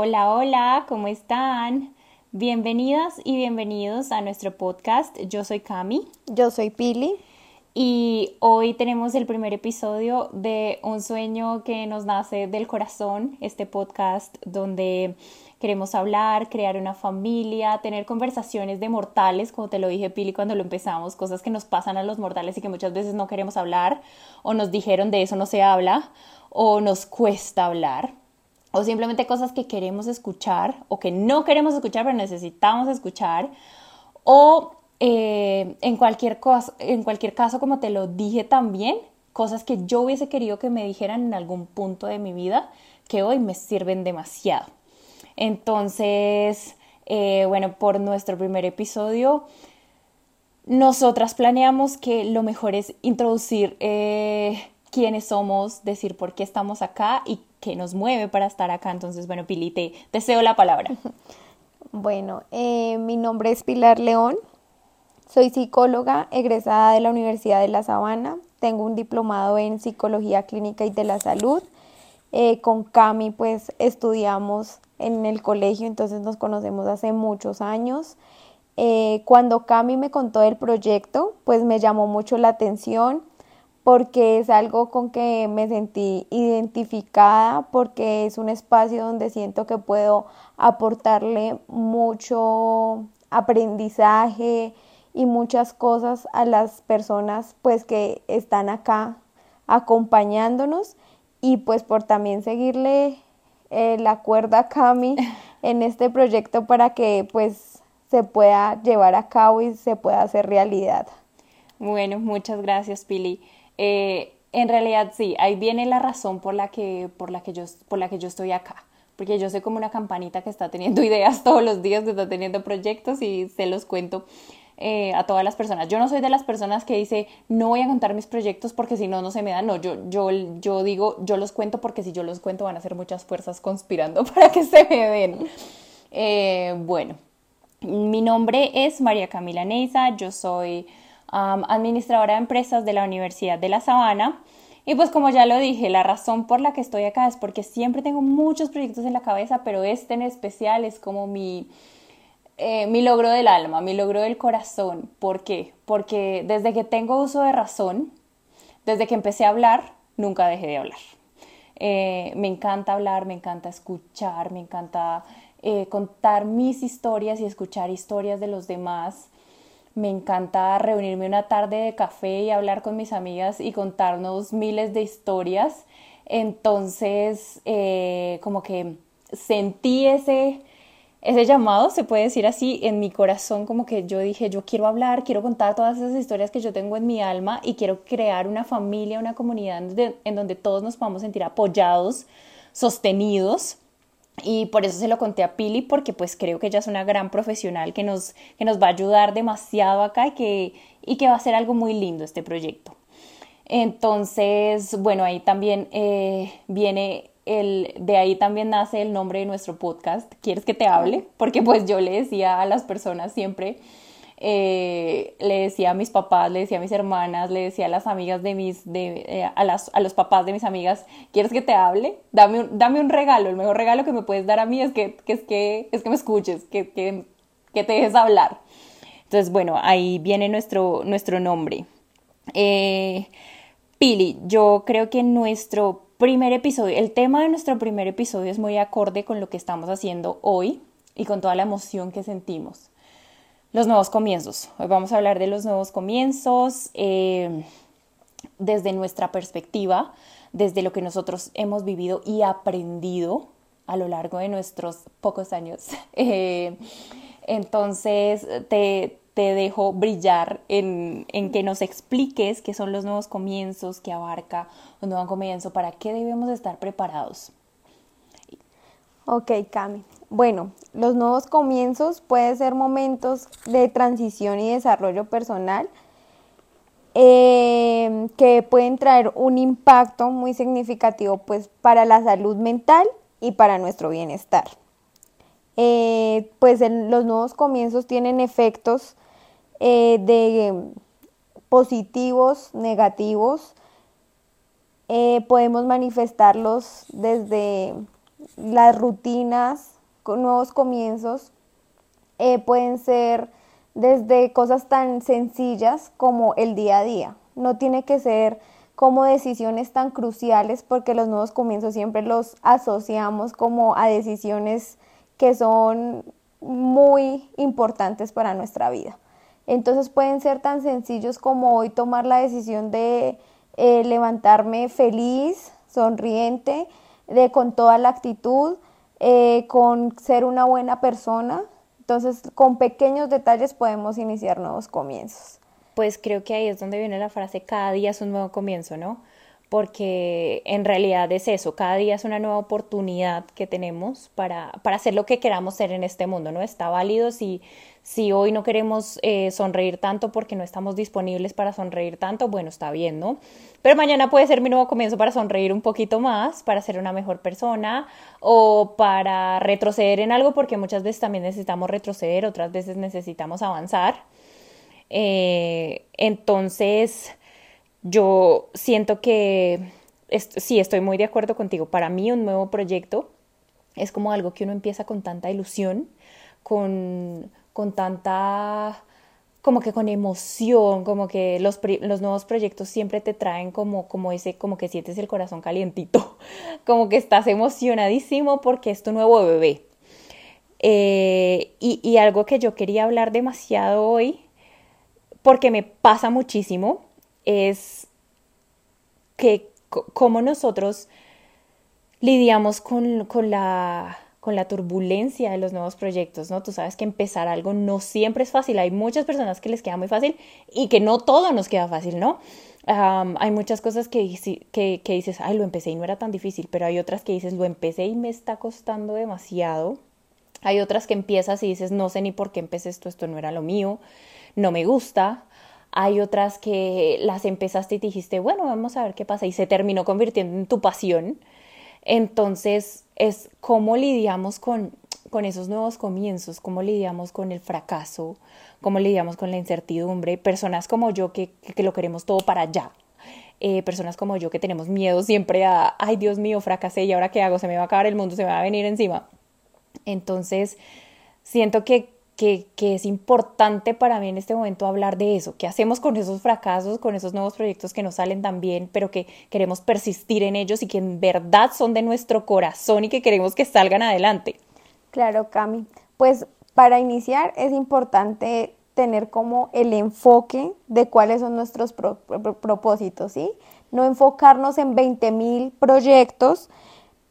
Hola, hola, ¿cómo están? Bienvenidas y bienvenidos a nuestro podcast. Yo soy Cami. Yo soy Pili. Y hoy tenemos el primer episodio de Un sueño que nos nace del corazón, este podcast donde queremos hablar, crear una familia, tener conversaciones de mortales, como te lo dije Pili cuando lo empezamos, cosas que nos pasan a los mortales y que muchas veces no queremos hablar, o nos dijeron de eso no se habla, o nos cuesta hablar, o simplemente cosas que queremos escuchar, o que no queremos escuchar pero necesitamos escuchar, o eh, en, cualquier cosa, en cualquier caso, como te lo dije también, cosas que yo hubiese querido que me dijeran en algún punto de mi vida que hoy me sirven demasiado. Entonces, eh, bueno, por nuestro primer episodio, nosotras planeamos que lo mejor es introducir eh, quiénes somos, decir por qué estamos acá y qué nos mueve para estar acá. Entonces, bueno, Pili, te deseo la palabra. Bueno, eh, mi nombre es Pilar León, soy psicóloga egresada de la Universidad de La Sabana, tengo un diplomado en psicología clínica y de la salud. con Cami pues estudiamos en el colegio, entonces nos conocemos hace muchos años. Eh, cuando Cami me contó del proyecto, pues me llamó mucho la atención porque es algo con que me sentí identificada, porque es un espacio donde siento que puedo aportarle mucho aprendizaje y muchas cosas a las personas pues que están acá acompañándonos y pues por también seguirle eh, la cuerda Cami en este proyecto para que pues se pueda llevar a cabo y se pueda hacer realidad. Bueno, muchas gracias Pili. Eh, en realidad sí, ahí viene la razón por la que, por la que, yo, por la que yo estoy acá. Porque yo soy como una campanita que está teniendo ideas todos los días, que está teniendo proyectos y se los cuento eh, a todas las personas. Yo no soy de las personas que dice, no voy a contar mis proyectos porque si no, no se me dan. No, yo, yo, yo digo, yo los cuento porque si yo los cuento van a ser muchas fuerzas conspirando para que se me den. Eh, bueno, mi nombre es María Camila Neiza, yo soy administradora de empresas de la Universidad de La Sabana. Y pues como ya lo dije, la razón por la que estoy acá es porque siempre tengo muchos proyectos en la cabeza, pero este en especial es como mi, eh, mi logro del alma, mi logro del corazón. ¿Por qué? Porque desde que tengo uso de razón, desde que empecé a hablar, nunca dejé de hablar. Eh, me encanta hablar, me encanta escuchar, me encanta eh, contar mis historias y escuchar historias de los demás. Me encanta reunirme una tarde de café y hablar con mis amigas y contarnos miles de historias. Entonces, como que sentí ese, ese llamado, se puede decir así, en mi corazón, como que yo dije, yo quiero hablar, quiero contar todas esas historias que yo tengo en mi alma y quiero crear una familia, una comunidad en donde, todos nos podamos sentir apoyados, sostenidos. Y por eso se lo conté a Pili, porque pues creo que ella es una gran profesional que nos, que nos va a ayudar demasiado acá y que, y que va a ser algo muy lindo este proyecto. Entonces, bueno, ahí también eh, viene de ahí también nace el nombre de nuestro podcast, ¿Quieres que te hable? Porque pues yo le decía a las personas siempre, eh, le decía a mis papás, le decía a mis hermanas, le decía a las amigas de mis, de, eh, a, las, a los papás de mis amigas, ¿quieres que te hable? Dame un, dame un regalo, el mejor regalo que me puedes dar a mí es que, es, que, es que me escuches, que, que, que, te dejes hablar. Entonces, bueno, ahí viene nuestro, nuestro nombre. Eh, Pili, yo creo que nuestro primer episodio, el tema de nuestro primer episodio es muy acorde con lo que estamos haciendo hoy y con toda la emoción que sentimos. Los nuevos comienzos. Hoy vamos a hablar de los nuevos comienzos eh, desde nuestra perspectiva, desde lo que nosotros hemos vivido y aprendido a lo largo de nuestros pocos años. Eh, entonces, te, te dejo brillar en, que nos expliques qué son los nuevos comienzos, qué abarca un nuevo comienzo, para qué debemos estar preparados. Ok, Cami. Bueno, los nuevos comienzos pueden ser momentos de transición y desarrollo personal eh, que pueden traer un impacto muy significativo pues, para la salud mental y para nuestro bienestar. Eh, pues los nuevos comienzos tienen efectos eh, de positivos, negativos, podemos manifestarlos desde las rutinas, nuevos comienzos, eh, pueden ser desde cosas tan sencillas como el día a día. No tiene que ser como decisiones tan cruciales porque los nuevos comienzos siempre los asociamos como a decisiones que son muy importantes para nuestra vida. Entonces pueden ser tan sencillos como hoy tomar la decisión de eh, levantarme feliz, sonriente, de con toda la actitud, eh, con ser una buena persona. Entonces, con pequeños detalles podemos iniciar nuevos comienzos. Pues creo que ahí es donde viene la frase, cada día es un nuevo comienzo, ¿no? porque en realidad es eso, cada día es una nueva oportunidad que tenemos para, para hacer lo que queramos ser en este mundo, ¿no? Está válido si, si hoy no queremos eh, sonreír tanto porque no estamos disponibles para sonreír tanto, bueno, está bien, ¿no? Pero mañana puede ser mi nuevo comienzo para sonreír un poquito más, para ser una mejor persona o para retroceder en algo, porque muchas veces también necesitamos retroceder, otras veces necesitamos avanzar. Eh, entonces, yo siento que sí, estoy muy de acuerdo contigo. Para mí un nuevo proyecto es como algo que uno empieza con tanta ilusión, con, con tanta como que con emoción, como que los, los, nuevos proyectos siempre te traen como, como ese, como que sientes el corazón calientito, como que estás emocionadísimo porque es tu nuevo bebé. Eh, y, y algo que yo quería hablar demasiado hoy, porque me pasa muchísimo, es que cómo nosotros lidiamos con, la, con la turbulencia de los nuevos proyectos, ¿no? Tú sabes que empezar algo no siempre es fácil. Hay muchas personas que les queda muy fácil y que no todo nos queda fácil, ¿no? hay muchas cosas que, que, dices, ay, lo empecé y no era tan difícil, pero hay otras que dices, lo empecé y me está costando demasiado. Hay otras que empiezas y dices, no sé ni por qué empecé esto, esto no era lo mío, no me gusta. Hay otras que las empezaste y dijiste, bueno, vamos a ver qué pasa y se terminó convirtiendo en tu pasión. Entonces es cómo lidiamos con, con esos nuevos comienzos, cómo lidiamos con el fracaso, cómo lidiamos con la incertidumbre. Personas como yo que, que lo queremos todo para allá. Eh, personas como yo que tenemos miedo siempre a, ay Dios mío, fracasé y ahora qué hago, se me va a acabar el mundo, se me va a venir encima. Entonces, siento que que, es importante para mí en este momento hablar de eso. ¿Qué hacemos con esos fracasos, con esos nuevos proyectos que no salen tan bien, pero que queremos persistir en ellos y que en verdad son de nuestro corazón y que queremos que salgan adelante? Claro, Cami. Pues para iniciar es importante tener como el enfoque de cuáles son nuestros propósitos, ¿sí? No enfocarnos en 20 mil proyectos,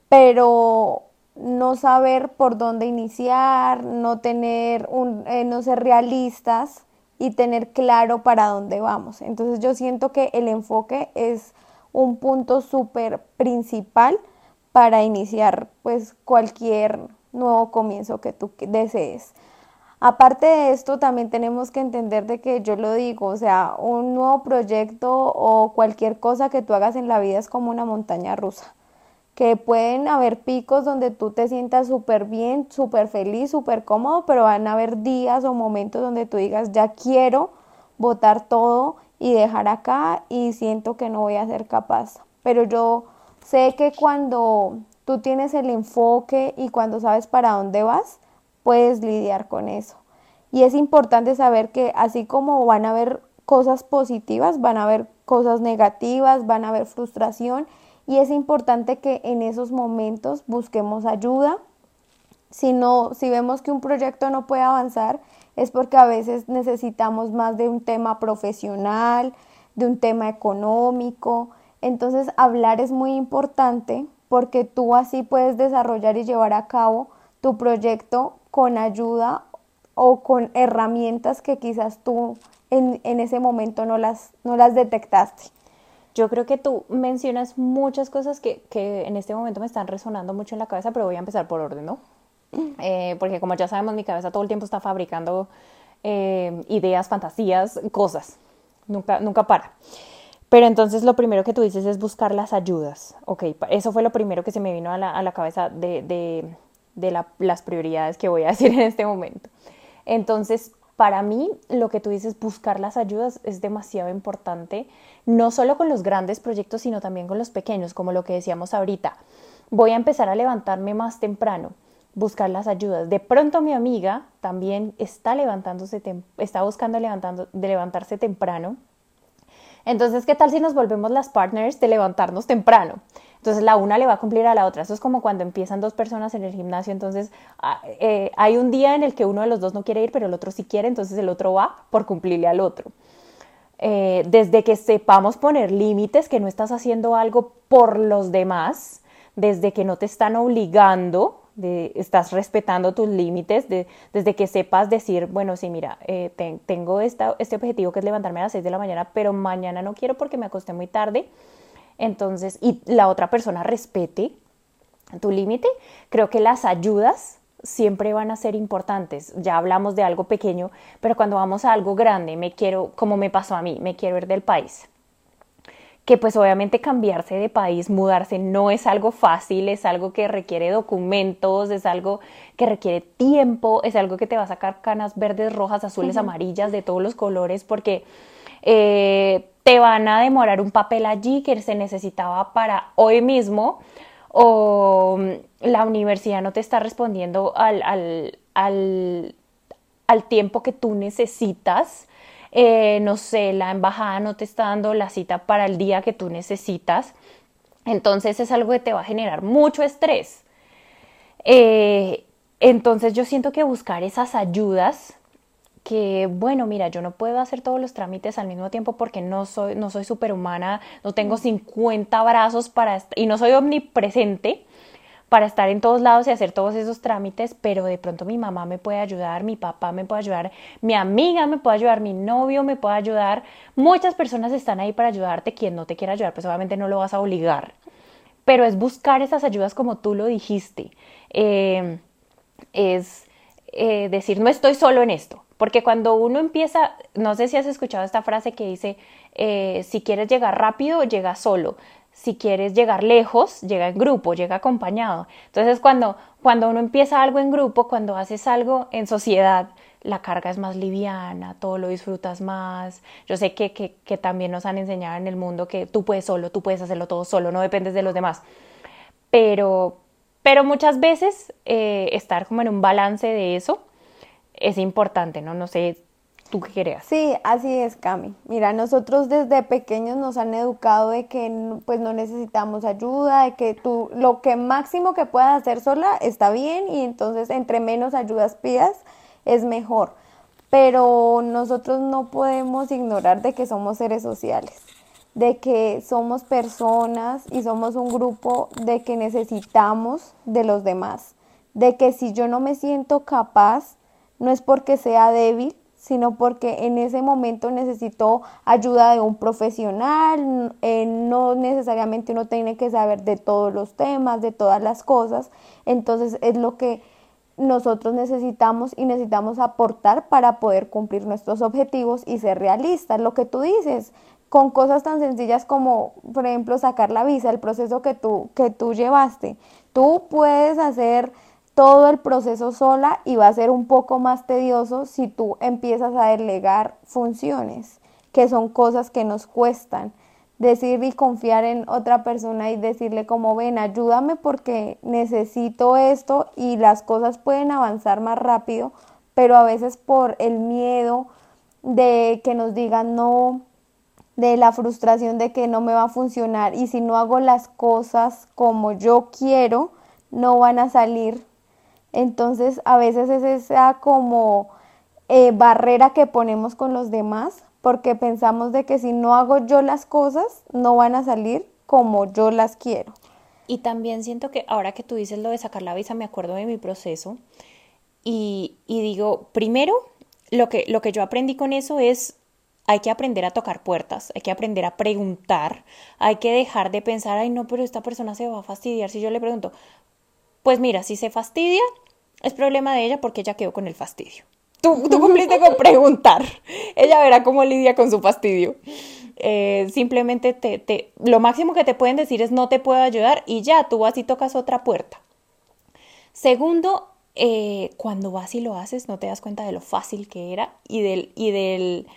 pero no saber por dónde iniciar, no tener un, eh, no ser realistas y tener claro para dónde vamos. Entonces yo siento que el enfoque es un punto súper principal para iniciar pues cualquier nuevo comienzo que tú desees. Aparte de esto, también tenemos que entender de que yo lo digo, o sea, un nuevo proyecto o cualquier cosa que tú hagas en la vida es como una montaña rusa que pueden haber picos donde tú te sientas súper bien, súper feliz, súper cómodo, pero van a haber días o momentos donde tú digas, ya quiero botar todo y dejar acá y siento que no voy a ser capaz. Pero yo sé que cuando tú tienes el enfoque y cuando sabes para dónde vas, puedes lidiar con eso. Y es importante saber que así como van a haber cosas positivas, van a haber cosas negativas, van a haber frustración y es importante que en esos momentos busquemos ayuda. Si, no, si vemos que un proyecto no puede avanzar, es porque a veces necesitamos más de un tema profesional, de un tema económico. Entonces hablar es muy importante porque tú así puedes desarrollar y llevar a cabo tu proyecto con ayuda o con herramientas que quizás tú en, en ese momento no las, no las detectaste. Yo creo que tú mencionas muchas cosas que, que, en este momento me están resonando mucho en la cabeza, pero voy a empezar por orden, ¿no? Eh, porque como ya sabemos, mi cabeza todo el tiempo está fabricando eh, ideas, fantasías, cosas. Nunca, nunca para. Pero entonces lo primero que tú dices es buscar las ayudas. Ok, eso fue lo primero que se me vino a la, a la cabeza de, de, de la, las prioridades que voy a decir en este momento. Entonces, para mí, lo que tú dices, buscar las ayudas es demasiado importante, no solo con los grandes proyectos, sino también con los pequeños, como lo que decíamos ahorita. voy a empezar a levantarme más temprano, buscar las ayudas. De pronto mi amiga también está levantándose, está buscando levantando, de levantarse temprano. Entonces, ¿qué tal si nos volvemos las partners de levantarnos temprano? Entonces la una le va a cumplir a la otra. Eso es como cuando empiezan dos personas en el gimnasio. Entonces ah, eh, hay un día en el que uno de los dos no quiere ir, pero el otro sí quiere, entonces el otro va por cumplirle al otro. Eh, desde que sepamos poner límites, que no estás haciendo algo por los demás, desde que no te están obligando, de, estás respetando tus límites, desde que sepas decir, bueno, sí, mira, eh, tengo este objetivo que es levantarme a las 6 de la mañana, pero mañana no quiero porque me acosté muy tarde, entonces, y la otra persona respete tu límite, creo que las ayudas siempre van a ser importantes. Ya hablamos de algo pequeño, pero cuando vamos a algo grande, me quiero, como me pasó a mí, me quiero ir del país. Que pues obviamente cambiarse de país, mudarse no es algo fácil, es algo que requiere documentos, es algo que requiere tiempo, es algo que te va a sacar canas verdes, rojas, azules, amarillas, de todos los colores, porque eh, te van a demorar un papel allí que se necesitaba para hoy mismo o mm, la universidad no te está respondiendo al, al, tiempo que tú necesitas. Eh, no sé, la embajada no te está dando la cita para el día que tú necesitas. Entonces es algo que te va a generar mucho estrés. Eh, entonces yo siento que buscar esas ayudas que, bueno, mira, yo no puedo hacer todos los trámites al mismo tiempo porque no soy, no soy superhumana, no tengo 50 brazos para, y no soy omnipresente para estar en todos lados y hacer todos esos trámites, pero de pronto mi mamá me puede ayudar, mi papá me puede ayudar, mi amiga me puede ayudar, mi novio me puede ayudar. Muchas personas están ahí para ayudarte, quien no te quiera ayudar, pues obviamente no lo vas a obligar. Pero es buscar esas ayudas como tú lo dijiste. Eh, es eh, decir, no estoy solo en esto. Porque cuando uno empieza, no sé si has escuchado esta frase que dice, eh, si quieres llegar rápido, llega solo. Si quieres llegar lejos, llega en grupo, llega acompañado. Entonces, cuando, cuando uno empieza algo en grupo, cuando haces algo en sociedad, la carga es más liviana, todo lo disfrutas más. Yo sé que, que, también nos han enseñado en el mundo que tú puedes solo, tú puedes hacerlo todo solo, no dependes de los demás. Pero, pero muchas veces eh, estar como en un balance de eso es importante, ¿no? No sé, ¿tú qué creas? Sí, así es, Cami. Mira, nosotros desde pequeños nos han educado de que pues no necesitamos ayuda, de que tú lo que máximo que puedas hacer sola está bien y entonces entre menos ayudas pidas es mejor. Pero nosotros no podemos ignorar de que somos seres sociales, de que somos personas y somos un grupo de que necesitamos de los demás, de que si yo no me siento capaz no es porque sea débil, sino porque en ese momento necesito ayuda de un profesional, eh, no necesariamente uno tiene que saber de todos los temas, de todas las cosas, entonces es lo que nosotros necesitamos y necesitamos aportar para poder cumplir nuestros objetivos y ser realistas. Lo que tú dices, con cosas tan sencillas como, por ejemplo, sacar la visa, el proceso que tú, que tú llevaste, tú puedes hacer todo el proceso sola y va a ser un poco más tedioso si tú empiezas a delegar funciones, que son cosas que nos cuestan. Decir y confiar en otra persona y decirle como ven, ayúdame porque necesito esto y las cosas pueden avanzar más rápido, pero a veces por el miedo de que nos digan no, de la frustración de que no me va a funcionar y si no hago las cosas como yo quiero, no van a salir entonces a veces es esa como eh, barrera que ponemos con los demás porque pensamos de que si no hago yo las cosas no van a salir como yo las quiero. Y también siento que ahora que tú dices lo de sacar la visa, me acuerdo de mi proceso y, y digo, primero, lo que, lo que yo aprendí con eso es hay que aprender a tocar puertas, hay que aprender a preguntar, hay que dejar de pensar, ay no, pero esta persona se va a fastidiar si yo le pregunto. Pues mira, si se fastidia, es problema de ella porque ella quedó con el fastidio. Tú, tú cumpliste con preguntar. Ella verá cómo lidia con su fastidio. Eh, simplemente te, te, lo máximo que te pueden decir es no te puedo ayudar y ya, tú vas y tocas otra puerta. Segundo, eh, cuando vas y lo haces no te das cuenta de lo fácil que era y del, y del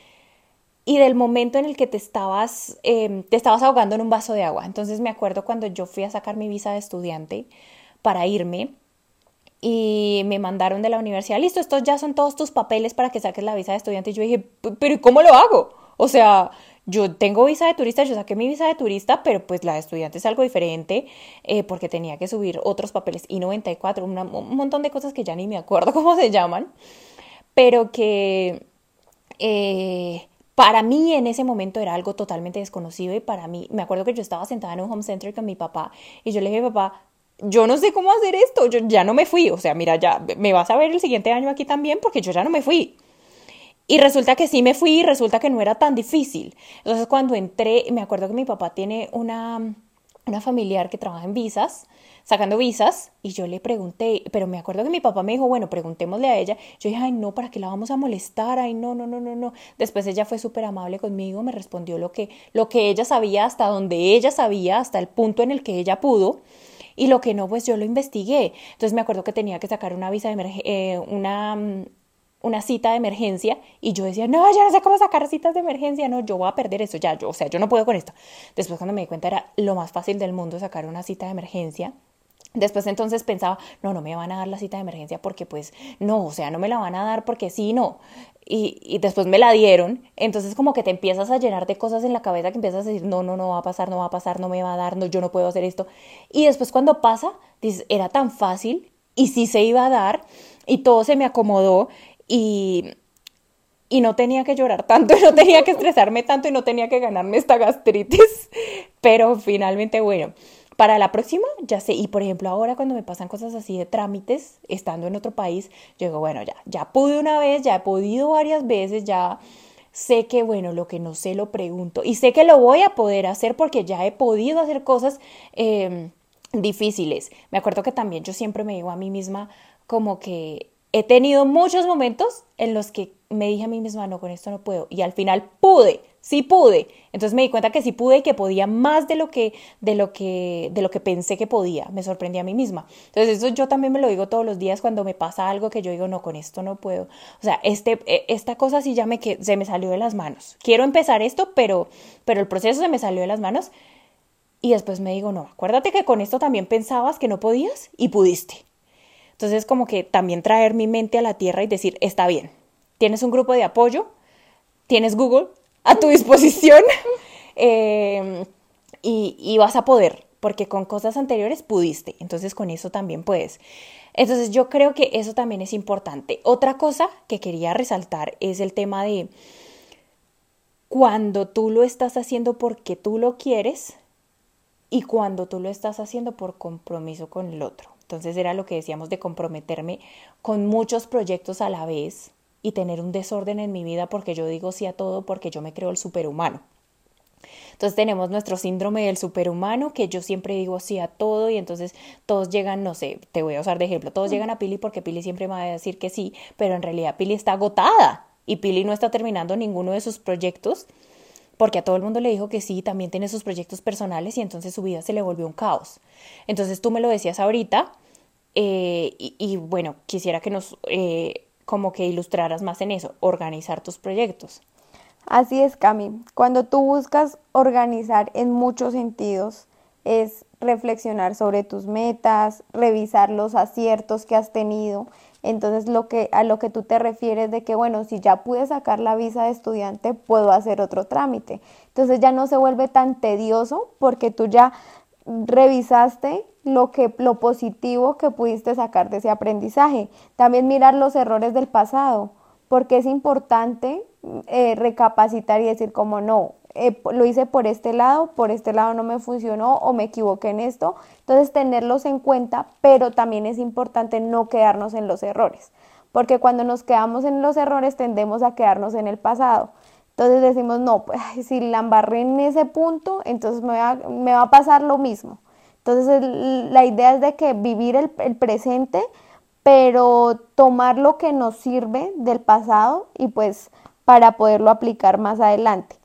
y del momento en el que te estabas, em, te estabas ahogando en un vaso de agua. Entonces me acuerdo cuando yo fui a sacar mi visa de estudiante para irme y me mandaron de la universidad, listo, estos ya son todos tus papeles para que saques la visa de estudiante. Y yo dije, pero ¿cómo lo hago? O sea, yo tengo visa de turista, yo saqué mi visa de turista, pero pues la de estudiante es algo diferente eh, porque tenía que subir otros papeles y 94, un montón de cosas que ya ni me acuerdo cómo se llaman, pero que eh, para mí en ese momento era algo totalmente desconocido y para mí, me acuerdo que yo estaba sentada en un home center con mi papá y yo le dije, papá, yo no sé cómo hacer esto, yo ya no me fui, o sea, mira, ya me vas a ver el siguiente año aquí también porque yo ya no me fui. Y resulta que sí me fui y resulta que no era tan difícil. Entonces cuando entré, me acuerdo que mi papá tiene una, una familiar que trabaja en visas sacando visas y yo le pregunté, pero me acuerdo que mi papá me dijo, bueno, preguntémosle a ella. Yo dije, ay, no, ¿para qué la vamos a molestar? Ay, no, no, no, no, no. Después ella fue súper amable conmigo, me respondió lo que, lo que ella sabía, hasta donde ella sabía, hasta el punto en el que ella pudo. Y lo que no, pues yo lo investigué. Entonces me acuerdo que tenía que sacar una visa de eh, una, mm, una cita de emergencia y yo decía, no, ya no sé cómo sacar citas de emergencia, no, yo voy a perder eso, ya, yo, o sea, yo no puedo con esto. Después cuando me di cuenta era lo más fácil del mundo sacar una cita de emergencia Después entonces pensaba, no, no me van a dar la cita de emergencia porque pues no, o sea, no me la van a dar porque sí, no. Y, y, después me la dieron, entonces como que te empiezas a llenar de cosas en la cabeza que empiezas a decir, no, no, no va a pasar, no va a pasar, no me va a dar, no, yo no puedo hacer esto. Y después cuando pasa, dices, era tan fácil y sí se iba a dar y todo se me acomodó y, y no tenía que llorar tanto, no tenía que estresarme tanto y no tenía que ganarme esta gastritis. Pero finalmente, bueno, para la próxima, ya sé, y por ejemplo ahora cuando me pasan cosas así de trámites, estando en otro país, yo digo, bueno, ya, ya pude una vez, ya he podido varias veces, ya sé que, bueno, lo que no sé lo pregunto y sé que lo voy a poder hacer porque ya he podido hacer cosas em, difíciles. Me acuerdo que también yo siempre me digo a mí misma como que he tenido muchos momentos en los que me dije a mí misma, no, con esto no puedo. Y al final pude, sí pude. Entonces me di cuenta que sí pude y que podía más de lo que, de lo que, de lo que pensé que podía. Me sorprendí a mí misma. Entonces eso yo también me lo digo todos los días cuando me pasa algo que yo digo, no, con esto no puedo. O sea, este, e, esta cosa sí ya me, se me salió de las manos. Quiero empezar esto, pero, pero el proceso se me salió de las manos. Y después me digo, no, acuérdate que con esto también pensabas que no podías y pudiste. Entonces como que también traer mi mente a la tierra y decir, está bien, tienes un grupo de apoyo, tienes Google a tu disposición em, y, vas a poder, porque con cosas anteriores pudiste, entonces con eso también puedes. Entonces yo creo que eso también es importante. Otra cosa que quería resaltar es el tema de cuando tú lo estás haciendo porque tú lo quieres y cuando tú lo estás haciendo por compromiso con el otro. Entonces era lo que decíamos de comprometerme con muchos proyectos a la vez y tener un desorden en mi vida porque yo digo sí a todo porque yo me creo el superhumano. Entonces tenemos nuestro síndrome del superhumano, que yo siempre digo sí a todo y entonces todos llegan, no sé, te voy a usar de ejemplo, todos llegan a Pili porque Pili siempre me va a decir que sí, pero en realidad Pili está agotada y Pili no está terminando ninguno de sus proyectos porque a todo el mundo le dijo que sí, también tiene sus proyectos personales y entonces su vida se le volvió un caos. Entonces tú me lo decías ahorita eh, y, bueno, quisiera que nos eh, como que ilustraras más en eso, organizar tus proyectos. Así es, Cami. Cuando tú buscas organizar en muchos sentidos, es reflexionar sobre tus metas, revisar los aciertos que has tenido entonces, lo que, a lo que tú te refieres de que, bueno, si ya pude sacar la visa de estudiante, puedo hacer otro trámite. Entonces ya no se vuelve tan tedioso porque tú ya revisaste lo, que, lo positivo que pudiste sacar de ese aprendizaje. También mirar los errores del pasado, porque es importante eh, recapacitar y decir como no, eh, lo hice por este lado, por este lado no me funcionó o me equivoqué en esto. Entonces tenerlos en cuenta, pero también es importante no quedarnos en los errores, porque cuando nos quedamos en los errores tendemos a quedarnos en el pasado. Entonces decimos, no, pues si la embarré en ese punto, entonces me va, me va a pasar lo mismo. Entonces la idea es de que vivir el, el presente, pero tomar lo que nos sirve del pasado y pues para poderlo aplicar más adelante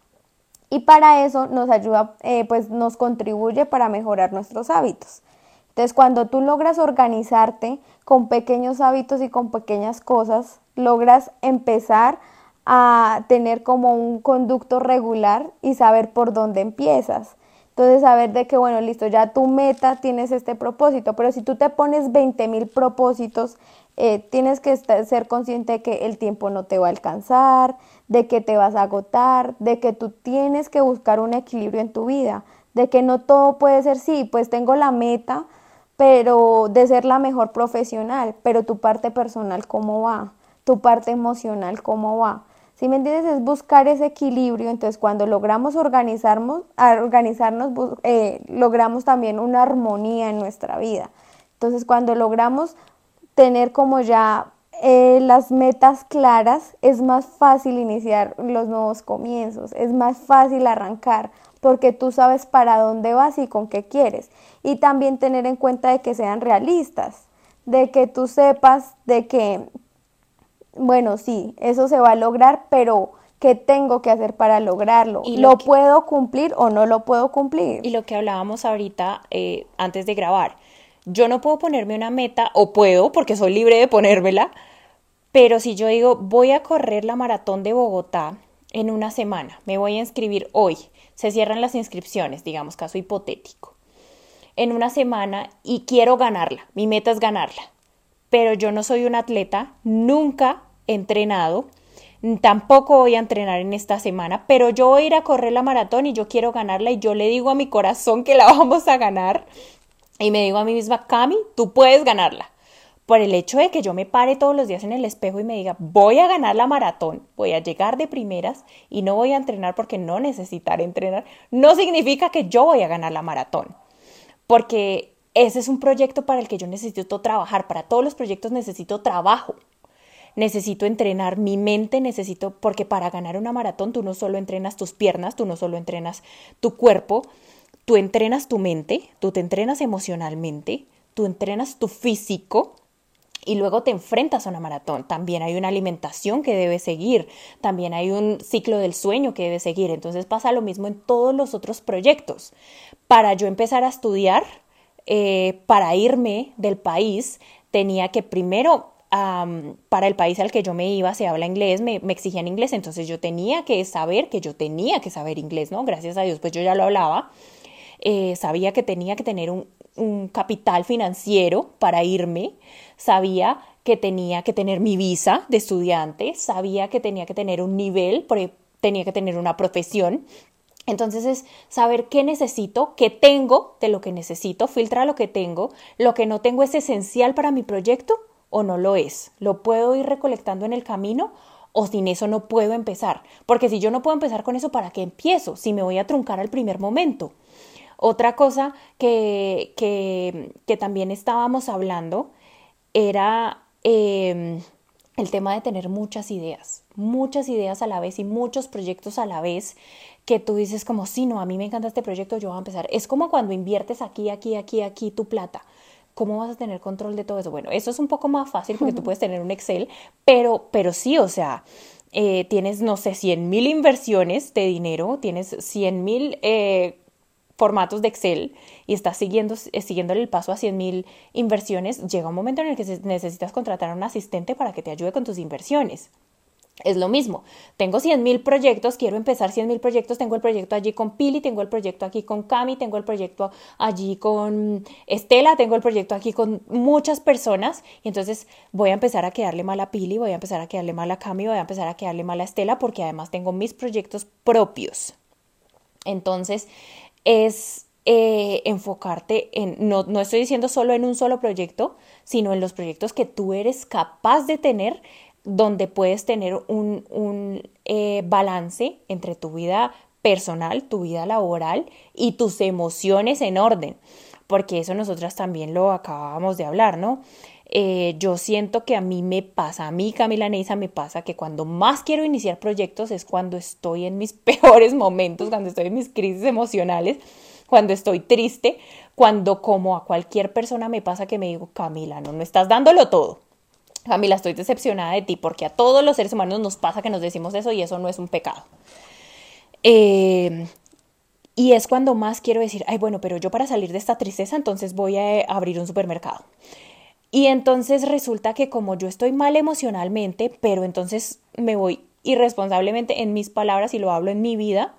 y para eso nos ayuda, eh, pues nos contribuye para mejorar nuestros hábitos. Entonces, cuando tú logras organizarte con pequeños hábitos y con pequeñas cosas, logras empezar a tener como un conducto regular y saber por dónde empiezas. Entonces, saber de que, bueno, listo, ya tu meta tienes este propósito, pero si tú te pones 20 mil propósitos, eh, tienes que ser consciente de que el tiempo no te va a alcanzar, de que te vas a agotar, de que tú tienes que buscar un equilibrio en tu vida, de que no todo puede ser, sí, pues tengo la meta, pero de ser la mejor profesional, pero tu parte personal, ¿cómo va? Tu parte emocional, ¿cómo va? Si me entiendes, es buscar ese equilibrio. Entonces, cuando logramos organizarnos, organizarnos eh, logramos también una armonía en nuestra vida. Entonces, cuando logramos tener como ya eh, las metas claras, es más fácil iniciar los nuevos comienzos, es más fácil arrancar, porque tú sabes para dónde vas y con qué quieres. Y también tener en cuenta de que sean realistas, de que tú sepas de que bueno, sí, eso se va a lograr, pero ¿qué tengo que hacer para lograrlo? ¿Lo, puedo cumplir o no lo puedo cumplir? Y lo que hablábamos ahorita eh, antes de grabar, yo no puedo ponerme una meta, o puedo, porque soy libre de ponérmela, pero si yo digo, voy a correr la maratón de Bogotá en una semana, me voy a inscribir hoy, se cierran las inscripciones, digamos, caso hipotético, en una semana y quiero ganarla, mi meta es ganarla pero yo no soy un atleta, nunca he entrenado, tampoco voy a entrenar en esta semana, pero yo voy a ir a correr la maratón y yo quiero ganarla y yo le digo a mi corazón que la vamos a ganar y me digo a mí misma, Cami, tú puedes ganarla. Por el hecho de que yo me pare todos los días en el espejo y me diga, voy a ganar la maratón, voy a llegar de primeras y no voy a entrenar porque no necesitaré entrenar, no significa que yo voy a ganar la maratón. Porque ese es un proyecto para el que yo necesito trabajar. Para todos los proyectos necesito trabajo. Necesito entrenar mi mente, necesito, porque para ganar una maratón tú no solo entrenas tus piernas, tú no solo entrenas tu cuerpo, tú entrenas tu mente, tú te entrenas emocionalmente, tú entrenas tu físico y luego te enfrentas a una maratón. También hay una alimentación que debes seguir, también hay un ciclo del sueño que debes seguir. Entonces pasa lo mismo en todos los otros proyectos. Para yo empezar a estudiar, eh, para irme del país tenía que primero para el país al que yo me iba se habla inglés, me, exigían inglés, entonces yo tenía que saber que yo tenía que saber inglés, ¿no? Gracias a Dios, pues yo ya lo hablaba, eh, sabía que tenía que tener un, capital financiero para irme, sabía que tenía que tener mi visa de estudiante, sabía que tenía que tener un nivel, porque tenía que tener una profesión, entonces es saber qué necesito, qué tengo de lo que necesito, filtra lo que tengo, lo que no tengo es esencial para mi proyecto o no lo es. Lo puedo ir recolectando en el camino o sin eso no puedo empezar. Porque si yo no puedo empezar con eso, ¿para qué empiezo? Si me voy a truncar al primer momento. Otra cosa que, que, que también estábamos hablando era em, el tema de tener muchas ideas, muchas ideas a la vez y muchos proyectos a la vez que tú dices como, sí, no, a mí me encanta este proyecto, yo voy a empezar. Es como cuando inviertes aquí, aquí, aquí, aquí tu plata. ¿Cómo vas a tener control de todo eso? Bueno, eso es un poco más fácil porque tú puedes tener un Excel, pero, pero sí, o sea, eh, tienes, no sé, 100 mil inversiones de dinero, tienes 100 mil eh, formatos de Excel y estás siguiendo, eh, siguiéndole el paso a 100 mil inversiones, llega un momento en el que necesitas contratar a un asistente para que te ayude con tus inversiones. Es lo mismo, tengo 100 mil proyectos, quiero empezar 100 mil proyectos, tengo el proyecto allí con Pili, tengo el proyecto aquí con Cami, tengo el proyecto allí con Estela, tengo el proyecto aquí con muchas personas y entonces voy a empezar a quedarle mal a Pili, voy a empezar a quedarle mal a Cami, voy a empezar a quedarle mal a Estela porque además tengo mis proyectos propios. Entonces es eh, enfocarte en, no, no estoy diciendo solo en un solo proyecto, sino en los proyectos que tú eres capaz de tener donde puedes tener un, eh, balance entre tu vida personal, tu vida laboral y tus emociones en orden, porque eso nosotras también lo acabábamos de hablar, ¿no? Eh, yo siento que a mí me pasa, a mí Camila Neisa me pasa que cuando más quiero iniciar proyectos es cuando estoy en mis peores momentos, cuando estoy en mis crisis emocionales, cuando estoy triste, cuando como a cualquier persona me pasa que me digo, Camila, no, no estás dándolo todo. Camila, estoy decepcionada de ti porque a todos los seres humanos nos pasa que nos decimos eso y eso no es un pecado. Eh, y es cuando más quiero decir, ay, bueno, pero yo para salir de esta tristeza entonces voy a abrir un supermercado. Y entonces resulta que como yo estoy mal emocionalmente, pero entonces me voy irresponsablemente en mis palabras y lo hablo en mi vida,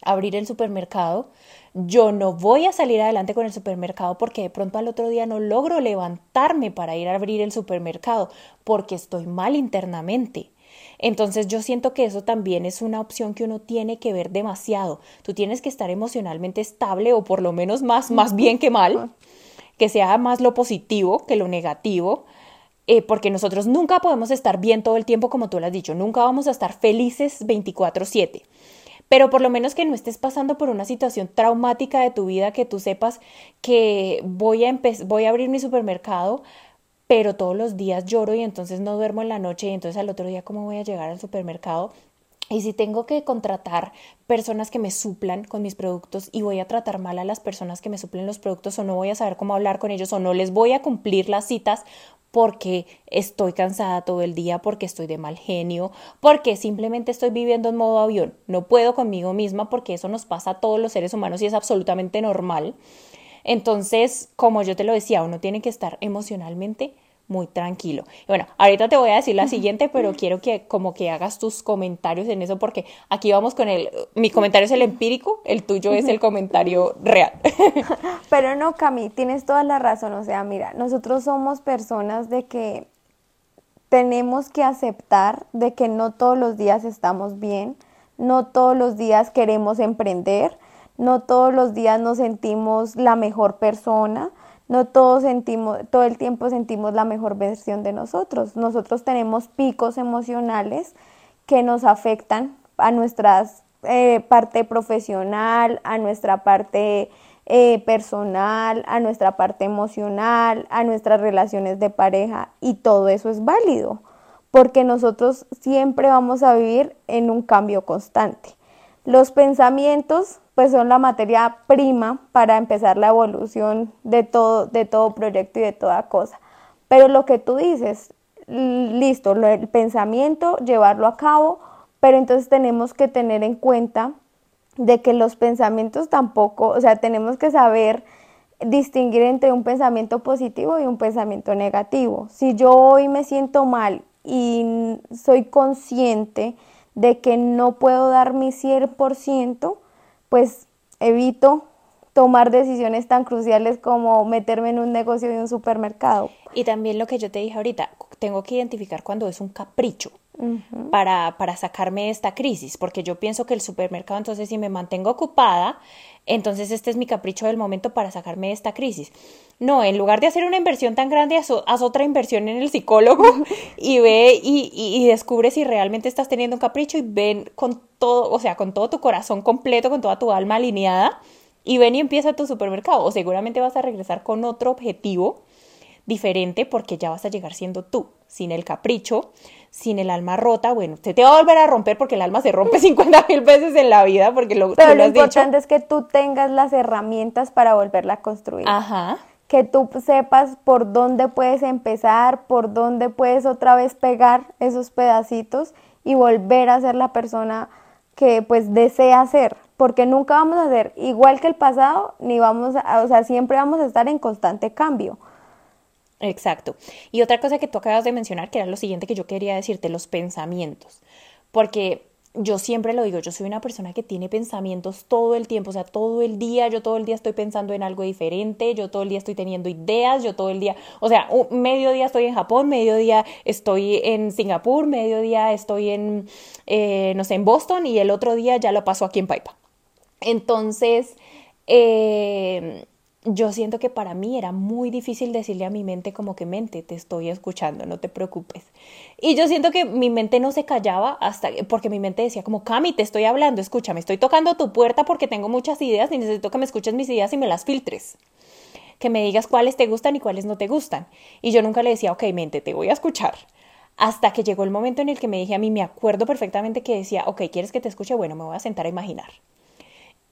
abrir el supermercado, yo no voy a salir adelante con el supermercado porque de pronto al otro día no logro levantarme para ir a abrir el supermercado porque estoy mal internamente. Entonces yo siento que eso también es una opción que uno tiene que ver demasiado. Tú tienes que estar emocionalmente estable o por lo menos más, más bien que mal, que sea más lo positivo que lo negativo. Eh, porque nosotros nunca podemos estar bien todo el tiempo, como tú lo has dicho, nunca vamos a estar felices 24/7 pero por lo menos que no estés pasando por una situación traumática de tu vida, que tú sepas que voy a, voy a abrir mi supermercado, pero todos los días lloro y entonces no duermo en la noche y entonces al otro día cómo voy a llegar al supermercado. Y si tengo que contratar personas que me suplan con mis productos y voy a tratar mal a las personas que me suplen los productos o no voy a saber cómo hablar con ellos o no les voy a cumplir las citas porque estoy cansada todo el día, porque estoy de mal genio, porque simplemente estoy viviendo en modo avión. No puedo conmigo misma porque eso nos pasa a todos los seres humanos y es absolutamente normal. Entonces, como yo te lo decía, uno tiene que estar emocionalmente muy tranquilo. bueno, ahorita te voy a decir la siguiente, pero quiero que como que hagas tus comentarios en eso porque aquí vamos con el, mi comentario es el empírico, el tuyo es el comentario real. Pero no, Cami, tienes toda la razón, o sea, mira, nosotros somos personas de que tenemos que aceptar de que no todos los días estamos bien, no todos los días queremos emprender, no todos los días nos sentimos la mejor persona, no todos sentimos, todo el tiempo sentimos la mejor versión de nosotros. Nosotros tenemos picos emocionales que nos afectan a nuestra eh, parte profesional, a nuestra parte eh, personal, a nuestra parte emocional, a nuestras relaciones de pareja y todo eso es válido porque nosotros siempre vamos a vivir en un cambio constante. Los pensamientos pues son la materia prima para empezar la evolución de todo, de todo proyecto y de toda cosa. Pero lo que tú dices, listo, el pensamiento, llevarlo a cabo, pero entonces tenemos que tener en cuenta de que los pensamientos tampoco, o sea, tenemos que saber distinguir entre un pensamiento positivo y un pensamiento negativo. Si yo hoy me siento mal y soy consciente de que no puedo dar mi 100%, pues evito tomar decisiones tan cruciales como meterme en un negocio de un supermercado. Y también lo que yo te dije ahorita, tengo que identificar cuando es un capricho para, para sacarme de esta crisis, porque yo pienso que el supermercado, entonces si me mantengo ocupada, entonces este es mi capricho del momento para sacarme de esta crisis. No, en lugar de hacer una inversión tan grande, haz, otra inversión en el psicólogo y ve y, y, descubre si realmente estás teniendo un capricho y ven con todo, o sea, con todo tu corazón completo, con toda tu alma alineada y ven y empieza tu supermercado. O seguramente vas a regresar con otro objetivo diferente porque ya vas a llegar siendo tú, sin el capricho, sin el alma rota, bueno, se te va a volver a romper porque el alma se rompe 50 mil veces en la vida, porque lo, Pero lo, importante es que tú tengas las herramientas para volverla a construir. Ajá. Que tú sepas por dónde puedes empezar, por dónde puedes otra vez pegar esos pedacitos y volver a ser la persona que pues desea ser, porque nunca vamos a ser igual que el pasado, ni vamos a, o sea, siempre vamos a estar en constante cambio. Exacto. Y otra cosa que tú acabas de mencionar, que era lo siguiente que yo quería decirte, los pensamientos. Porque yo siempre lo digo, yo soy una persona que tiene pensamientos todo el tiempo, o sea, todo el día, yo todo el día estoy pensando en algo diferente, yo todo el día estoy teniendo ideas, yo todo el día, o sea, medio día estoy en Japón, medio día estoy en Singapur, medio día estoy en, eh, no sé, en Boston y el otro día ya lo paso aquí en Paipa. Entonces, eh, yo siento que para mí era muy difícil decirle a mi mente como que mente, te estoy escuchando, no te preocupes. Y yo siento que mi mente no se callaba hasta porque mi mente decía como, Cami, te estoy hablando, escúchame, estoy tocando tu puerta porque tengo muchas ideas y necesito que me escuches mis ideas y me las filtres. Que me digas cuáles te gustan y cuáles no te gustan. Y yo nunca le decía, ok, mente, te voy a escuchar. Hasta que llegó el momento en el que me dije a mí, me acuerdo perfectamente que decía, ok, ¿quieres que te escuche? Bueno, me voy a sentar a imaginar.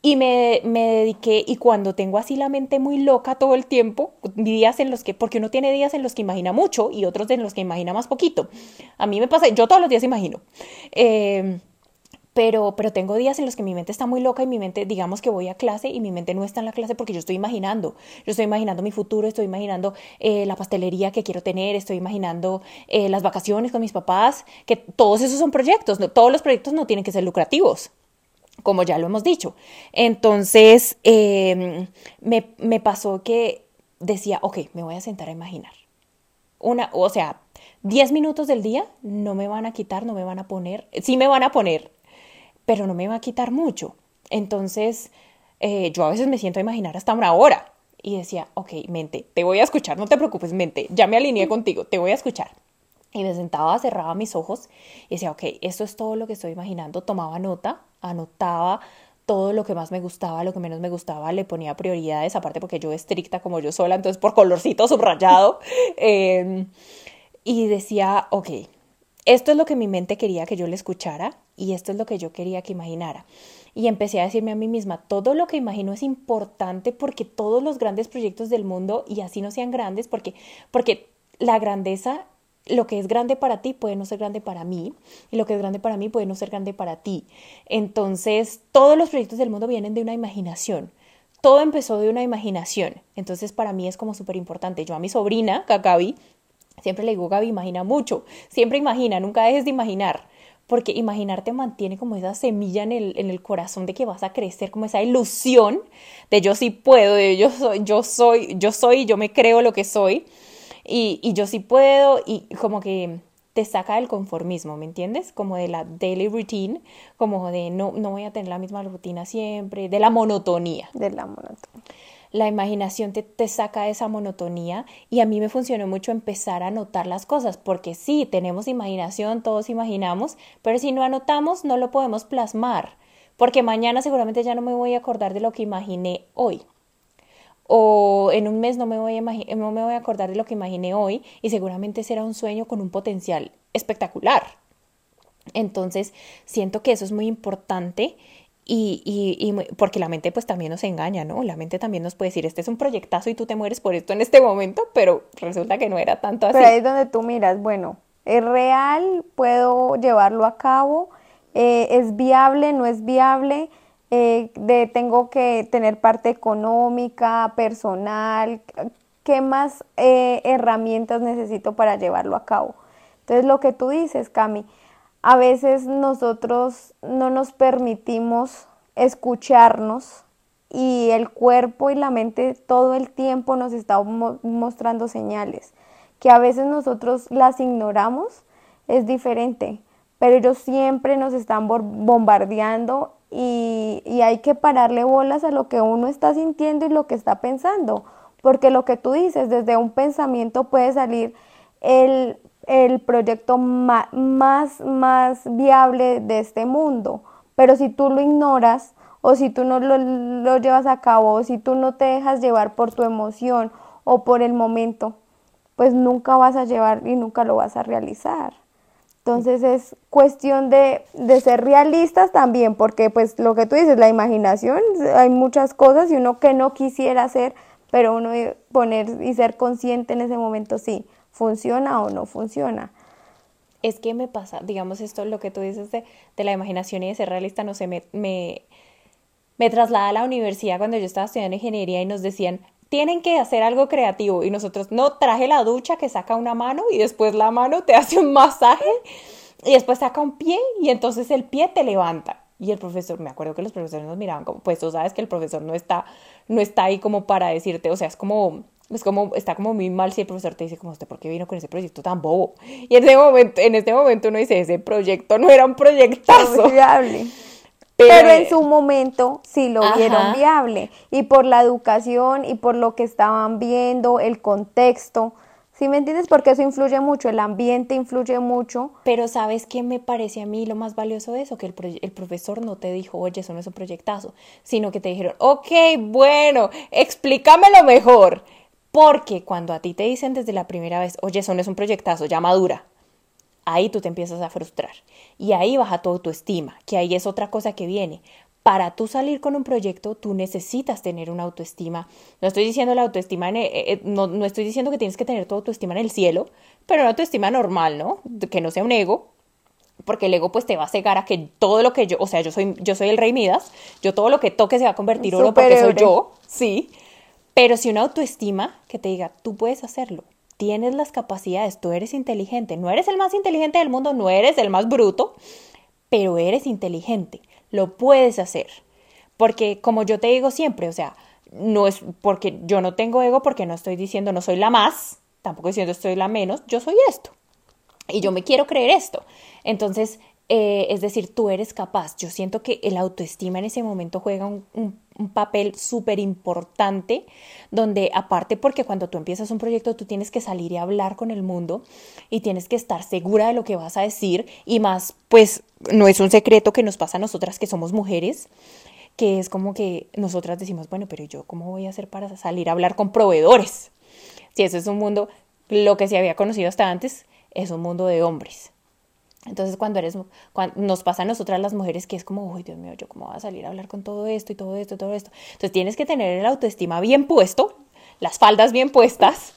Y me, me, dediqué, y cuando tengo así la mente muy loca todo el tiempo, días en los que, porque uno tiene días en los que imagina mucho y otros en los que imagina más poquito. A mí me pasa, yo todos los días imagino. Eh, pero, pero tengo días en los que mi mente está muy loca y mi mente, digamos que voy a clase y mi mente no está en la clase porque yo estoy imaginando. Yo estoy imaginando mi futuro, estoy imaginando eh, la pastelería que quiero tener, estoy imaginando eh, las vacaciones con mis papás, que todos esos son proyectos. No, todos los proyectos no tienen que ser lucrativos como ya lo hemos dicho. Entonces, em, me, me pasó que decía, ok, me voy a sentar a imaginar. Una, o sea, 10 minutos del día no me van a quitar, no me van a poner, sí me van a poner pero no me va a quitar mucho. Entonces, eh, yo a veces me siento a imaginar hasta una hora y decía, ok, mente, te voy a escuchar, no te preocupes, mente, ya me alineé contigo, te voy a escuchar. Y me sentaba, cerraba mis ojos y decía, ok, esto es todo lo que estoy imaginando, tomaba nota, anotaba todo lo que más me gustaba, lo que menos me gustaba, le ponía prioridades, aparte porque yo estricta como yo sola, entonces por colorcito subrayado. Em, y decía, ok, esto es lo que mi mente quería que yo le escuchara y esto es lo que yo quería que imaginara. Y empecé a decirme a mí misma, todo lo que imagino es importante porque todos los grandes proyectos del mundo, y así no sean grandes, porque, porque la grandeza, lo que es grande para ti puede no ser grande para mí, y lo que es grande para mí puede no ser grande para ti. Entonces, todos los proyectos del mundo vienen de una imaginación. Todo empezó de una imaginación. Entonces, para mí es como súper importante. Yo a mi sobrina, Kakabi, Siempre le digo, Gaby, imagina mucho, siempre imagina, nunca dejes de imaginar, porque imaginar te mantiene como esa semilla en el, en el corazón de que vas a crecer, como esa ilusión de yo sí puedo, de yo soy, yo soy, yo soy, yo me creo lo que soy, y, y yo sí puedo, y como que te saca del conformismo, ¿me entiendes? Como de la daily routine, como de no, no voy a tener la misma rutina siempre, de la monotonía. De la monotonía la imaginación te, te, saca de esa monotonía y a mí me funcionó mucho empezar a anotar las cosas, porque sí, tenemos imaginación, todos imaginamos, pero si no anotamos no lo podemos plasmar, porque mañana seguramente ya no me voy a acordar de lo que imaginé hoy. O en un mes no me, voy a no me voy a acordar de lo que imaginé hoy y seguramente será un sueño con un potencial espectacular. Entonces, siento que eso es muy importante y, y, porque la mente pues también nos engaña, ¿no? La mente también nos puede decir, este es un proyectazo y tú te mueres por esto en este momento, pero resulta que no era tanto así. Pero ahí es donde tú miras, bueno, ¿es real? ¿Puedo llevarlo a cabo? Eh, ¿Es viable? ¿No es viable? Eh, de, ¿Tengo que tener parte económica, personal? ¿Qué más eh, herramientas necesito para llevarlo a cabo? Entonces lo que tú dices, Cami, a veces nosotros no nos permitimos escucharnos y el cuerpo y la mente todo el tiempo nos está mostrando señales que a veces nosotros las ignoramos, es diferente, pero ellos siempre nos están bombardeando y, y hay que pararle bolas a lo que uno está sintiendo y lo que está pensando, porque lo que tú dices, desde un pensamiento puede salir el el proyecto más, más, viable de este mundo. Pero si tú lo ignoras o si tú no lo, llevas a cabo o si tú no te dejas llevar por tu emoción o por el momento, pues nunca vas a llevar y nunca lo vas a realizar. Entonces es cuestión de, de, ser realistas también, porque pues lo que tú dices, la imaginación, hay muchas cosas y uno que no quisiera hacer, pero uno poner y ser consciente en ese momento, sí, funciona o no funciona. Es que me pasa, digamos, esto, lo que tú dices de, la imaginación y de ser realista, no sé, me, me, me traslada a la universidad cuando yo estaba estudiando ingeniería y nos decían, tienen que hacer algo creativo. Y nosotros, no, traje la ducha que saca una mano y después la mano te hace un masaje y después saca un pie y entonces el pie te levanta. Y el profesor, me acuerdo que los profesores nos miraban como, pues tú sabes que el profesor no está, no está ahí como para decirte, o sea, es como, es como, está como muy mal si el profesor te dice como usted, ¿por qué vino con ese proyecto tan bobo? Y en ese momento, en este momento uno dice, ese proyecto no era un proyectazo. Pero, en su momento sí lo vieron viable. Y por la educación y por lo que estaban viendo, el contexto. ¿Sí me entiendes? Porque eso influye mucho, el ambiente influye mucho. Pero ¿sabes qué me parece a mí lo más valioso de eso? Que el, el profesor no te dijo, oye, eso no es un proyectazo, sino que te dijeron, ok, bueno, explícamelo mejor. Porque cuando a ti te dicen desde la primera vez, oye, eso no es un proyectazo, ya madura, ahí tú te empiezas a frustrar. Y ahí baja tu autoestima, que ahí es otra cosa que viene. Para tú salir con un proyecto, tú necesitas tener una autoestima. No estoy diciendo la autoestima, en, eh, eh, no, no estoy diciendo que tienes que tener tu autoestima en el cielo, pero una autoestima normal, ¿no? Que no sea un ego, porque el ego pues te va a cegar a que todo lo que yo, o sea, yo soy, yo soy el rey Midas, yo todo lo que toque se va a convertir en oro porque soy yo, sí, pero si una autoestima que te diga, tú puedes hacerlo, tienes las capacidades, tú eres inteligente, no eres el más inteligente del mundo, no eres el más bruto, pero eres inteligente, lo puedes hacer. Porque como yo te digo siempre, o sea, no es porque yo no tengo ego, porque no estoy diciendo no soy la más, tampoco diciendo estoy la menos, yo soy esto. Y yo me quiero creer esto. Entonces, eh, es decir, tú eres capaz. Yo siento que el autoestima en ese momento juega un, un papel súper importante, donde aparte porque cuando tú empiezas un proyecto tú tienes que salir y hablar con el mundo y tienes que estar segura de lo que vas a decir y más, pues no es un secreto que nos pasa a nosotras que somos mujeres, que es como que nosotras decimos, bueno, pero yo cómo voy a hacer para salir a hablar con proveedores. Si eso es un mundo, lo que se había conocido hasta antes, es un mundo de hombres. Entonces, cuando eres, cuando nos pasa a nosotras las mujeres que es como, uy, Dios mío, yo cómo voy a salir a hablar con todo esto y todo esto y todo esto. Entonces, tienes que tener el autoestima bien puesto, las faldas bien puestas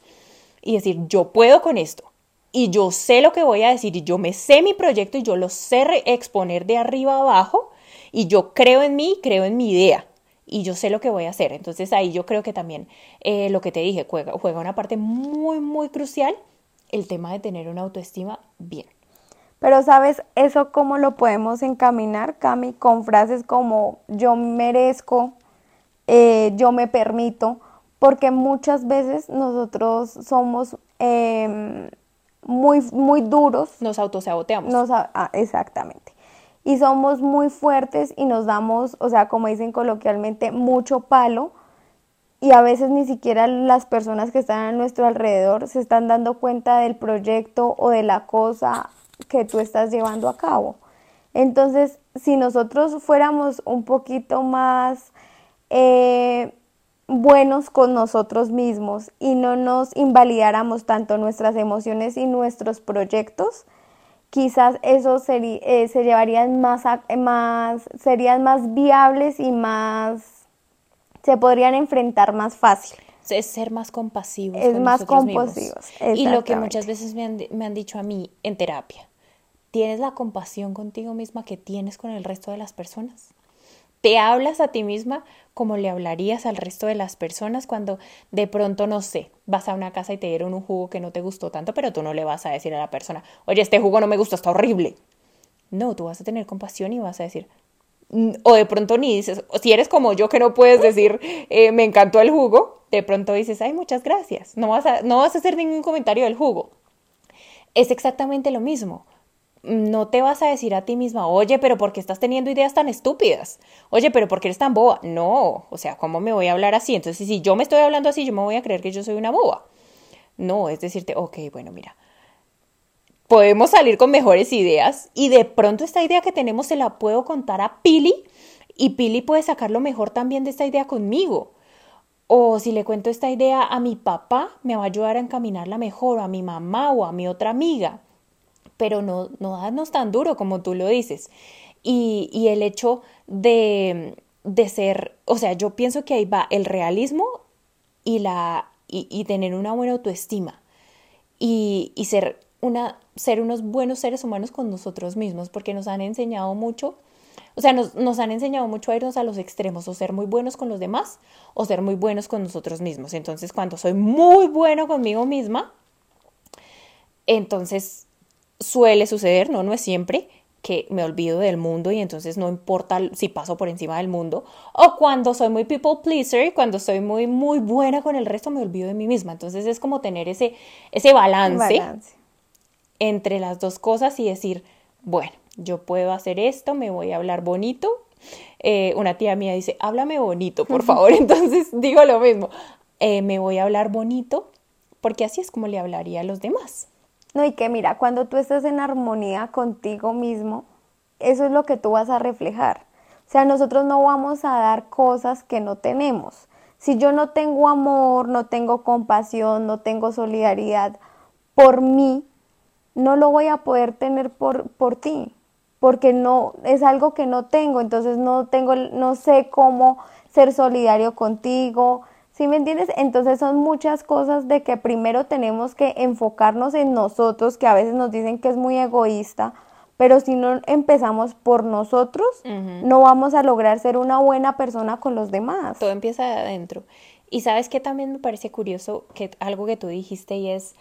y decir, yo puedo con esto. Y yo sé lo que voy a decir y yo me sé mi proyecto y yo lo sé exponer de arriba abajo y yo creo en mí, creo en mi idea y yo sé lo que voy a hacer. Entonces ahí yo creo que también eh, lo que te dije juega, juega una parte muy, muy crucial el tema de tener una autoestima bien. Pero sabes, eso cómo lo podemos encaminar, Cami, con frases como yo merezco, eh, yo me permito, porque muchas veces nosotros somos em, muy, muy duros. Nos autosaboteamos. Nos, ah, exactamente. Y somos muy fuertes y nos damos, o sea, como dicen coloquialmente, mucho palo. Y a veces ni siquiera las personas que están a nuestro alrededor se están dando cuenta del proyecto o de la cosa que tú estás llevando a cabo. Entonces, si nosotros fuéramos un poquito más eh, buenos con nosotros mismos y no nos invalidáramos tanto nuestras emociones y nuestros proyectos, quizás eso eh, se llevarían más, más, serían más viables y más, se podrían enfrentar más fácil. Es ser más compasivos. Es más compasivos. Y lo que muchas veces me han, me han dicho a mí en terapia, ¿Tienes la compasión contigo misma que tienes con el resto de las personas? ¿Te hablas a ti misma como le hablarías al resto de las personas cuando de pronto, no sé, vas a una casa y te dieron un jugo que no te gustó tanto, pero tú no le vas a decir a la persona, oye, este jugo no me gustó, está horrible. No, tú vas a tener compasión y vas a decir, mm", o de pronto ni dices, o si eres como yo que no puedes decir, eh, me encantó el jugo, de pronto dices, ay, muchas gracias, no vas, a, no vas a hacer ningún comentario del jugo. Es exactamente lo mismo no te vas a decir a ti misma, oye, pero ¿por qué estás teniendo ideas tan estúpidas? Oye, pero ¿por qué eres tan boba? No, o sea, ¿cómo me voy a hablar así? Entonces, si yo me estoy hablando así, yo me voy a creer que yo soy una boba. No, es decirte, ok, bueno, mira, podemos salir con mejores ideas y de pronto esta idea que tenemos se la puedo contar a Pili y Pili puede sacar lo mejor también de esta idea conmigo. O si le cuento esta idea a mi papá, me va a ayudar a encaminarla mejor, o a mi mamá o a mi otra amiga pero no, no darnos tan duro como tú lo dices. Y, y el hecho de, de, ser, o sea, yo pienso que ahí va el realismo y, la, y, y tener una buena autoestima y, y, ser, una, ser unos buenos seres humanos con nosotros mismos, porque nos han enseñado mucho, o sea, nos, nos han enseñado mucho a irnos a los extremos, o ser muy buenos con los demás, o ser muy buenos con nosotros mismos. Entonces, cuando soy muy bueno conmigo misma, entonces suele suceder, no, no es siempre, que me olvido del mundo y entonces no importa si paso por encima del mundo. O cuando soy muy people pleaser, cuando soy muy, muy buena con el resto, me olvido de mí misma. Entonces es como tener ese, ese balance, entre las dos cosas y decir, bueno, yo puedo hacer esto, me voy a hablar bonito. Eh, una tía mía dice, háblame bonito, por favor. Entonces digo lo mismo, eh, me voy a hablar bonito porque así es como le hablaría a los demás. No, y que mira, cuando tú estás en armonía contigo mismo, eso es lo que tú vas a reflejar. O sea, nosotros no vamos a dar cosas que no tenemos. Si yo no tengo amor, no tengo compasión, no tengo solidaridad por mí, no lo voy a poder tener por, por ti, porque no es algo que no tengo, entonces no tengo no sé cómo ser solidario contigo, ¿Sí me entiendes? Entonces son muchas cosas de que primero tenemos que enfocarnos en nosotros, que a veces nos dicen que es muy egoísta, pero si no empezamos por nosotros, no vamos a lograr ser una buena persona con los demás. Todo empieza de adentro. Y sabes que también me parece curioso que algo que tú dijiste y es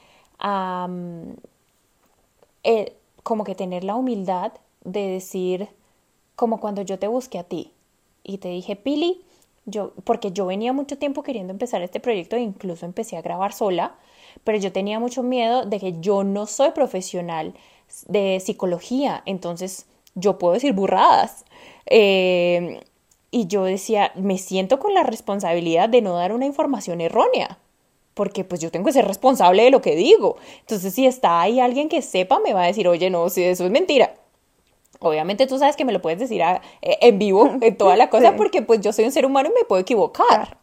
como que tener la humildad de decir, como cuando yo te busqué a ti y te dije, Pili, yo, porque yo venía mucho tiempo queriendo empezar este proyecto e incluso empecé a grabar sola, pero yo tenía mucho miedo de que yo no soy profesional de psicología, entonces yo puedo decir burradas. Eh, y yo decía, me siento con la responsabilidad de no dar una información errónea, porque pues yo tengo que ser responsable de lo que digo. Entonces si está ahí alguien que sepa, me va a decir, oye, no, si eso es mentira. Obviamente tú sabes que me lo puedes decir eh, en vivo, en toda la cosa, porque pues yo soy un ser humano y me puedo equivocar.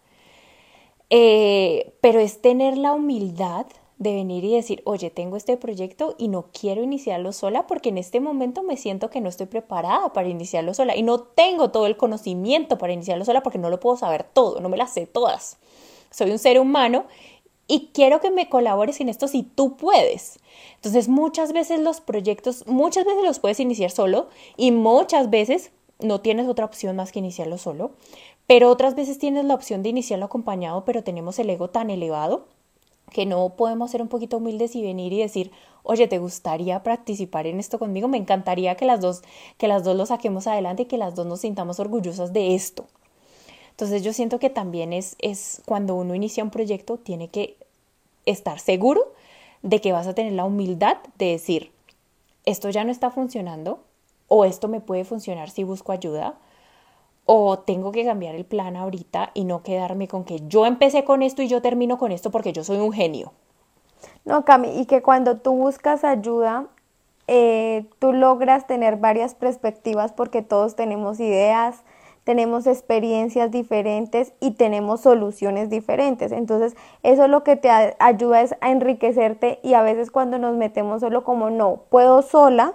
Eh, pero es tener la humildad de venir y decir, oye, tengo este proyecto y no quiero iniciarlo sola porque en este momento me siento que no estoy preparada para iniciarlo sola y no tengo todo el conocimiento para iniciarlo sola porque no lo puedo saber todo, no me las sé todas. Soy un ser humano y quiero que me colabores en esto si tú puedes. Entonces, muchas veces los proyectos, muchas veces los puedes iniciar solo y muchas veces no tienes otra opción más que iniciarlo solo, pero otras veces tienes la opción de iniciarlo acompañado, pero tenemos el ego tan elevado que no podemos ser un poquito humildes y venir y decir, oye, ¿te gustaría participar en esto conmigo? Me encantaría que las dos, que las dos lo saquemos adelante y que las dos nos sintamos orgullosas de esto. Entonces yo siento que también es, es cuando uno inicia un proyecto, tiene que estar seguro de que vas a tener la humildad de decir, esto ya no está funcionando o esto me puede funcionar si busco ayuda o tengo que cambiar el plan ahorita y no quedarme con que yo empecé con esto y yo termino con esto porque yo soy un genio. No, Cami, y que cuando tú buscas ayuda, eh, tú logras tener varias perspectivas porque todos tenemos ideas, tenemos experiencias diferentes y tenemos soluciones diferentes. Entonces, eso lo que te ayuda es a enriquecerte y a veces cuando nos metemos solo como no, puedo sola,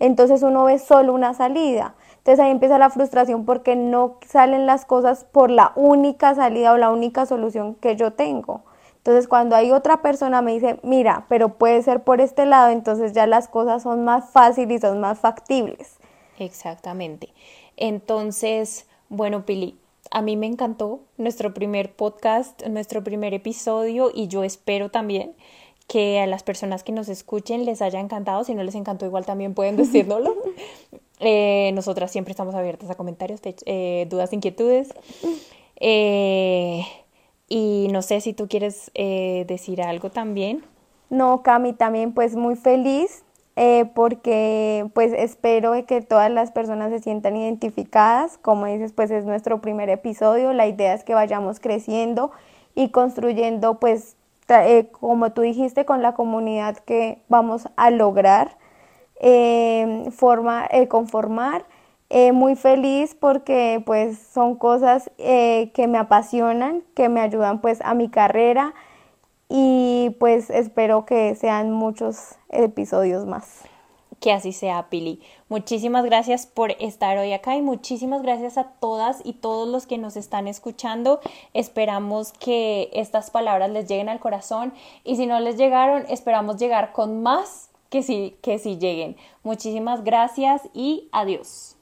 entonces uno ve solo una salida. Entonces ahí empieza la frustración porque no salen las cosas por la única salida o la única solución que yo tengo. Entonces cuando hay otra persona me dice, mira, pero puede ser por este lado, entonces ya las cosas son más fáciles y son más factibles. Exactamente. Entonces, bueno, Pili, a mí me encantó nuestro primer podcast, nuestro primer episodio y yo espero también que a las personas que nos escuchen les haya encantado. Si no les encantó, igual también pueden decírnoslo. eh, nosotras siempre estamos abiertas a comentarios, eh, dudas, inquietudes. Eh, y no sé si tú quieres eh, decir algo también. No, Cami, también pues muy feliz porque pues espero que todas las personas se sientan identificadas. Como dices, pues es nuestro primer episodio. La idea es que vayamos creciendo y construyendo pues eh, como tú dijiste, con la comunidad que vamos a lograr eh, forma, eh, conformar. muy feliz porque pues son cosas que me apasionan, que me ayudan pues a mi carrera y pues espero que sean muchos episodios más que así sea, Pili. Muchísimas gracias por estar hoy acá y muchísimas gracias a todas y todos los que nos están escuchando. Esperamos que estas palabras les lleguen al corazón y si no les llegaron, esperamos llegar con más que si, que si lleguen. Muchísimas gracias y adiós.